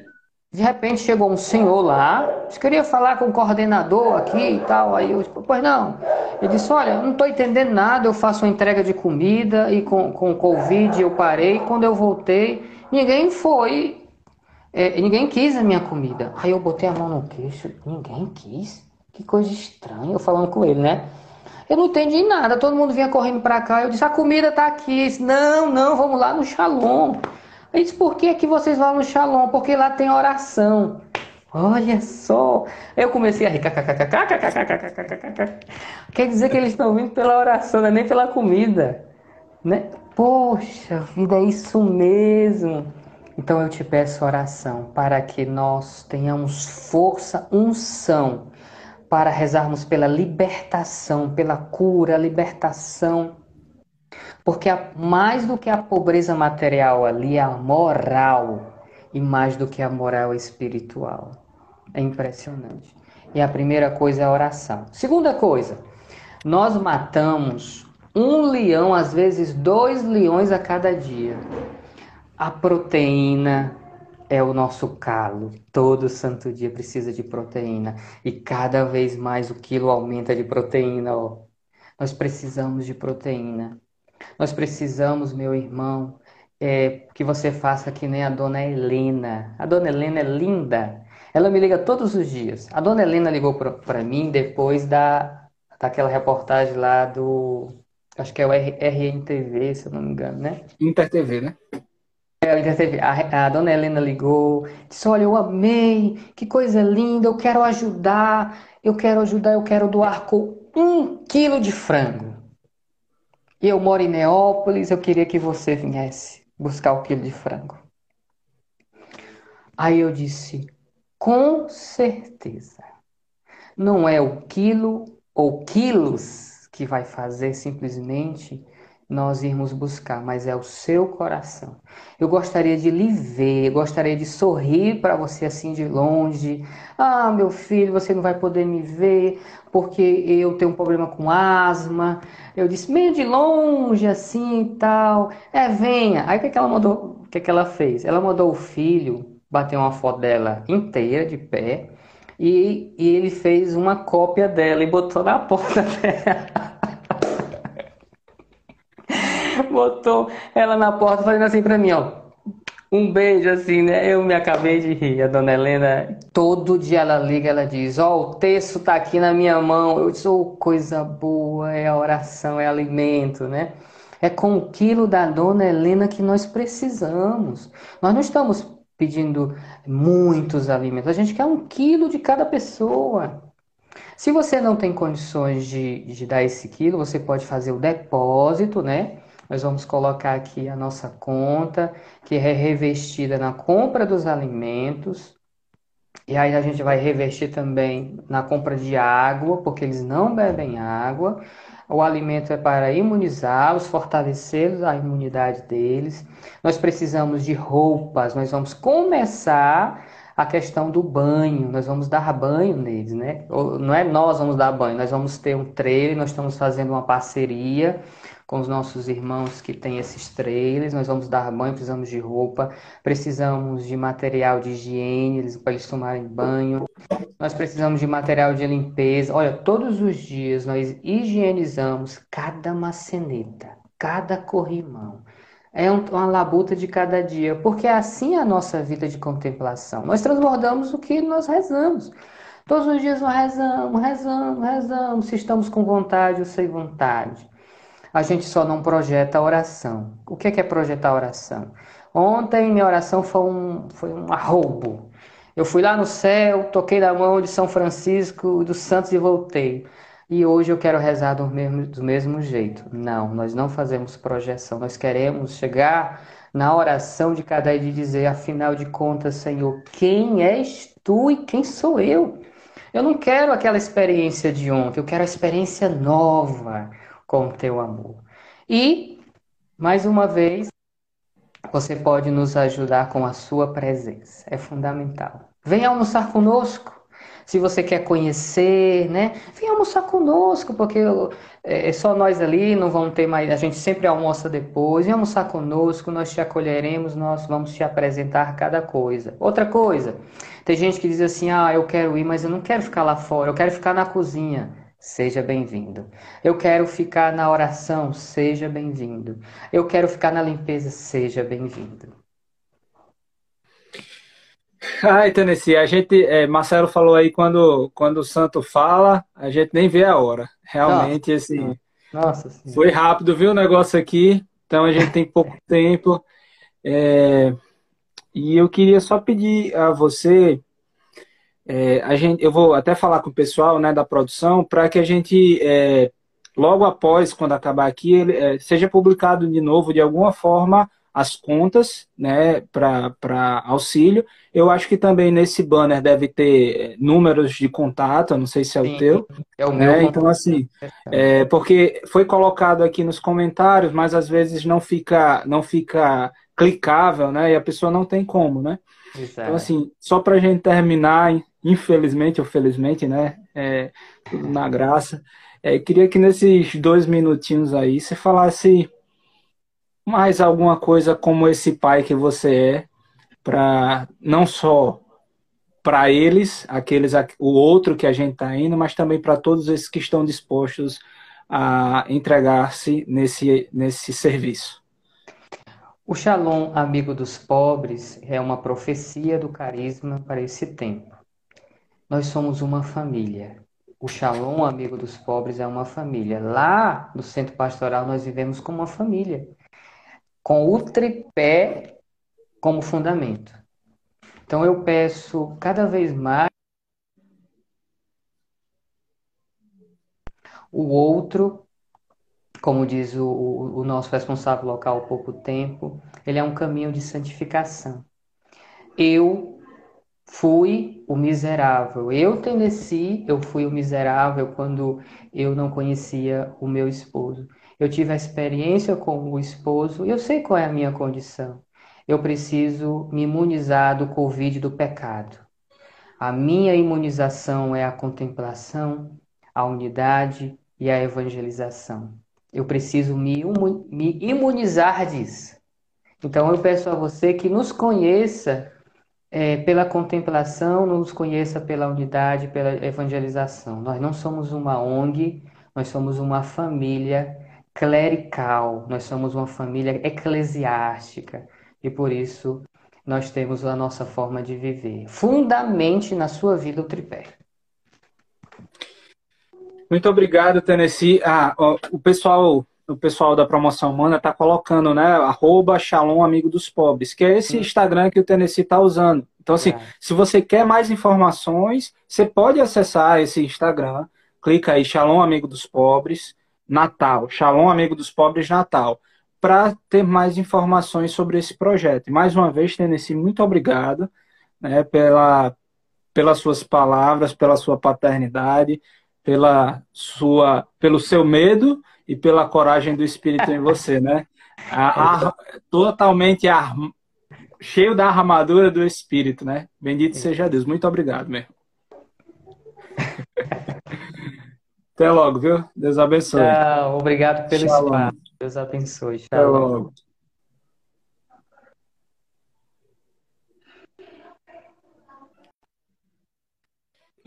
de repente chegou um senhor lá, queria falar com o coordenador aqui e tal. Aí eu disse, pois não. Ele disse, olha, não estou entendendo nada, eu faço uma entrega de comida e com, com Covid eu parei. Quando eu voltei, ninguém foi, é, ninguém quis a minha comida. Aí eu botei a mão no queixo, ninguém quis? Que coisa estranha, eu falando com ele, né? Eu não entendi nada, todo mundo vinha correndo para cá. Eu disse, a comida está aqui. Disse, não, não, vamos lá no Shalom. Ele disse, por que, que vocês vão no Shalom? Porque lá tem oração. Olha só. Eu comecei a rir. Quer dizer que eles estão vindo pela oração, não é nem pela comida. Né? Poxa vida, é isso mesmo. Então eu te peço oração para que nós tenhamos força, unção, para rezarmos pela libertação, pela cura, libertação porque mais do que a pobreza material ali, a moral. E mais do que a moral espiritual. É impressionante. E a primeira coisa é a oração. Segunda coisa, nós matamos um leão, às vezes dois leões a cada dia. A proteína é o nosso calo. Todo santo dia precisa de proteína. E cada vez mais o quilo aumenta de proteína. Ó. Nós precisamos de proteína. Nós precisamos, meu irmão, é, que você faça que nem a dona Helena. A dona Helena é linda. Ela me liga todos os dias. A dona Helena ligou para mim depois da, daquela reportagem lá do. Acho que é o RNTV, se eu não me engano, né? InterTV, né? É. A, a dona Helena ligou, disse: Olha, eu amei, que coisa linda, eu quero ajudar, eu quero ajudar, eu quero doar com um quilo de frango. Eu moro em Neópolis, eu queria que você viesse buscar o quilo de frango. Aí eu disse: Com certeza. Não é o quilo ou quilos que vai fazer simplesmente nós irmos buscar, mas é o seu coração. Eu gostaria de lhe ver, gostaria de sorrir para você assim de longe. Ah, meu filho, você não vai poder me ver porque eu tenho um problema com asma. Eu disse meio de longe assim e tal. É, venha. Aí o que, que ela mandou? O que, que ela fez? Ela mandou o filho bater uma foto dela inteira de pé e, e ele fez uma cópia dela e botou na porta dela. Botou ela na porta fazendo assim para mim, ó. Um beijo assim, né? Eu me acabei de rir. A dona Helena, todo dia ela liga, ela diz: Ó, oh, o texto tá aqui na minha mão. Eu disse: oh, coisa boa, é a oração, é alimento, né? É com o quilo da dona Helena que nós precisamos. Nós não estamos pedindo muitos alimentos, a gente quer um quilo de cada pessoa. Se você não tem condições de, de dar esse quilo, você pode fazer o depósito, né? Nós vamos colocar aqui a nossa conta, que é revestida na compra dos alimentos. E aí a gente vai revestir também na compra de água, porque eles não bebem água. O alimento é para imunizá-los, fortalecer a imunidade deles. Nós precisamos de roupas, nós vamos começar a questão do banho, nós vamos dar banho neles, né? Não é nós vamos dar banho, nós vamos ter um trailer, nós estamos fazendo uma parceria com os nossos irmãos que têm esses trailers. Nós vamos dar banho, precisamos de roupa, precisamos de material de higiene para eles tomarem banho. Nós precisamos de material de limpeza. Olha, todos os dias nós higienizamos cada maceneta, cada corrimão. É uma labuta de cada dia, porque é assim a nossa vida de contemplação. Nós transbordamos o que nós rezamos. Todos os dias nós rezamos, rezamos, rezamos, se estamos com vontade ou sem vontade a gente só não projeta a oração. O que é, que é projetar a oração? Ontem minha oração foi um, foi um arroubo. Eu fui lá no céu, toquei na mão de São Francisco dos Santos e voltei. E hoje eu quero rezar do mesmo, do mesmo jeito. Não, nós não fazemos projeção. Nós queremos chegar na oração de cada dia e dizer, afinal de contas, Senhor, quem és tu e quem sou eu? Eu não quero aquela experiência de ontem, eu quero a experiência nova com o teu amor. E, mais uma vez, você pode nos ajudar com a sua presença. É fundamental. Venha almoçar conosco. Se você quer conhecer, né? Venha almoçar conosco, porque é, é só nós ali, não vão ter mais. A gente sempre almoça depois. Venha almoçar conosco, nós te acolheremos, nós vamos te apresentar cada coisa. Outra coisa, tem gente que diz assim: ah, eu quero ir, mas eu não quero ficar lá fora, eu quero ficar na cozinha. Seja bem-vindo. Eu quero ficar na oração, seja bem-vindo. Eu quero ficar na limpeza, seja bem-vindo. Ai, Tennessee, a gente, é, Marcelo falou aí quando, quando o santo fala, a gente nem vê a hora. Realmente, Nossa, assim, Nossa foi rápido, viu o negócio aqui, então a gente tem pouco tempo. É, e eu queria só pedir a você é, a gente, eu vou até falar com o pessoal né, da produção para que a gente, é, logo após, quando acabar aqui, ele, é, seja publicado de novo, de alguma forma, as contas né, para auxílio. Eu acho que também nesse banner deve ter é, números de contato, não sei se é o Sim, teu. É o né? meu. Então, assim, é, porque foi colocado aqui nos comentários, mas às vezes não fica, não fica clicável, né? E a pessoa não tem como, né? Exato. Então, assim, só para a gente terminar, infelizmente ou felizmente, né? É, tudo na graça. É, queria que nesses dois minutinhos aí você falasse mais alguma coisa como esse pai que você é, para não só para eles, aqueles, o outro que a gente está indo, mas também para todos esses que estão dispostos a entregar-se nesse, nesse serviço. O Shalom, amigo dos pobres, é uma profecia do carisma para esse tempo. Nós somos uma família. O Shalom, amigo dos pobres, é uma família. Lá no centro pastoral, nós vivemos como uma família, com o tripé como fundamento. Então, eu peço cada vez mais o outro, como diz o, o, nosso responsável local há pouco tempo, ele é um caminho de santificação. Eu fui o miserável. Eu, Tennessee, eu fui o miserável quando eu não conhecia o meu esposo. Eu tive a experiência com o esposo, eu sei qual é a minha condição. Eu preciso me imunizar do Covid do pecado. A minha imunização é a contemplação, a unidade e a evangelização. Eu preciso me imunizar disso. Então eu peço a você que nos conheça é, pela contemplação, nos conheça pela unidade, pela evangelização. Nós não somos uma ONG, nós somos uma família clerical, nós somos uma família eclesiástica e por isso nós temos a nossa forma de viver. Fundamente na sua vida o tripé. Muito obrigado, Tennessee. Ah, o pessoal o pessoal da promoção humana está colocando, né? Arroba Shalom Amigo dos Pobres, que é esse. Instagram que o Tennessee está usando. Então, assim, é. se você quer mais informações, você pode acessar esse Instagram. Clica aí, Shalom Amigo dos Pobres, Natal. Shalom Amigo dos Pobres, Natal. Para ter mais informações sobre esse projeto. E mais uma vez, Tennessee, muito obrigado né, pela, pelas suas palavras, pela sua paternidade, pela sua, pelo seu medo e pela coragem do Espírito em você, né? A, a, totalmente cheio da armadura do Espírito, né? Bendito seja Deus. Muito obrigado, meu. Até logo, viu? Deus abençoe. Tchau, obrigado pelo Shalom. espaço. Deus abençoe. Tchau. Até logo.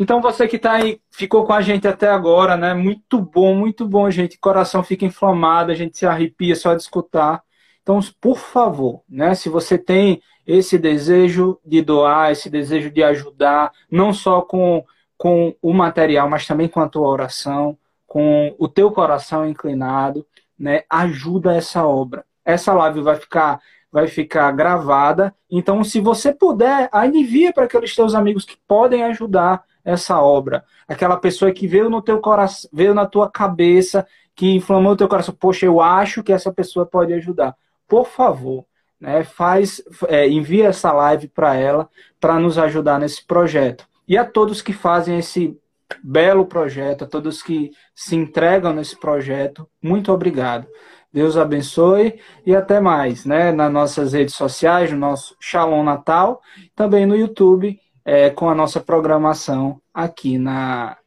Então você que está aí, ficou com a gente até agora, né? Muito bom, muito bom, gente. O coração fica inflamado, a gente se arrepia só de escutar. Então, por favor, né? Se você tem esse desejo de doar, esse desejo de ajudar, não só com, com o material, mas também com a tua oração, com o teu coração inclinado, né? Ajuda essa obra. Essa live vai ficar vai ficar gravada. Então, se você puder, envia para aqueles teus amigos que podem ajudar essa obra. Aquela pessoa que veio no teu coração, veio na tua cabeça, que inflamou o teu coração. Poxa, eu acho que essa pessoa pode ajudar. Por favor, né, faz, é, envia essa live para ela para nos ajudar nesse projeto. E a todos que fazem esse belo projeto, a todos que se entregam nesse projeto, muito obrigado. Deus abençoe e até mais, né? Nas nossas redes sociais, no nosso Shalom Natal, também no YouTube é, com a nossa programação aqui na,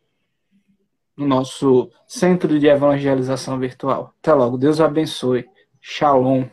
no nosso Centro de Evangelização Virtual. Até logo. Deus abençoe. Shalom.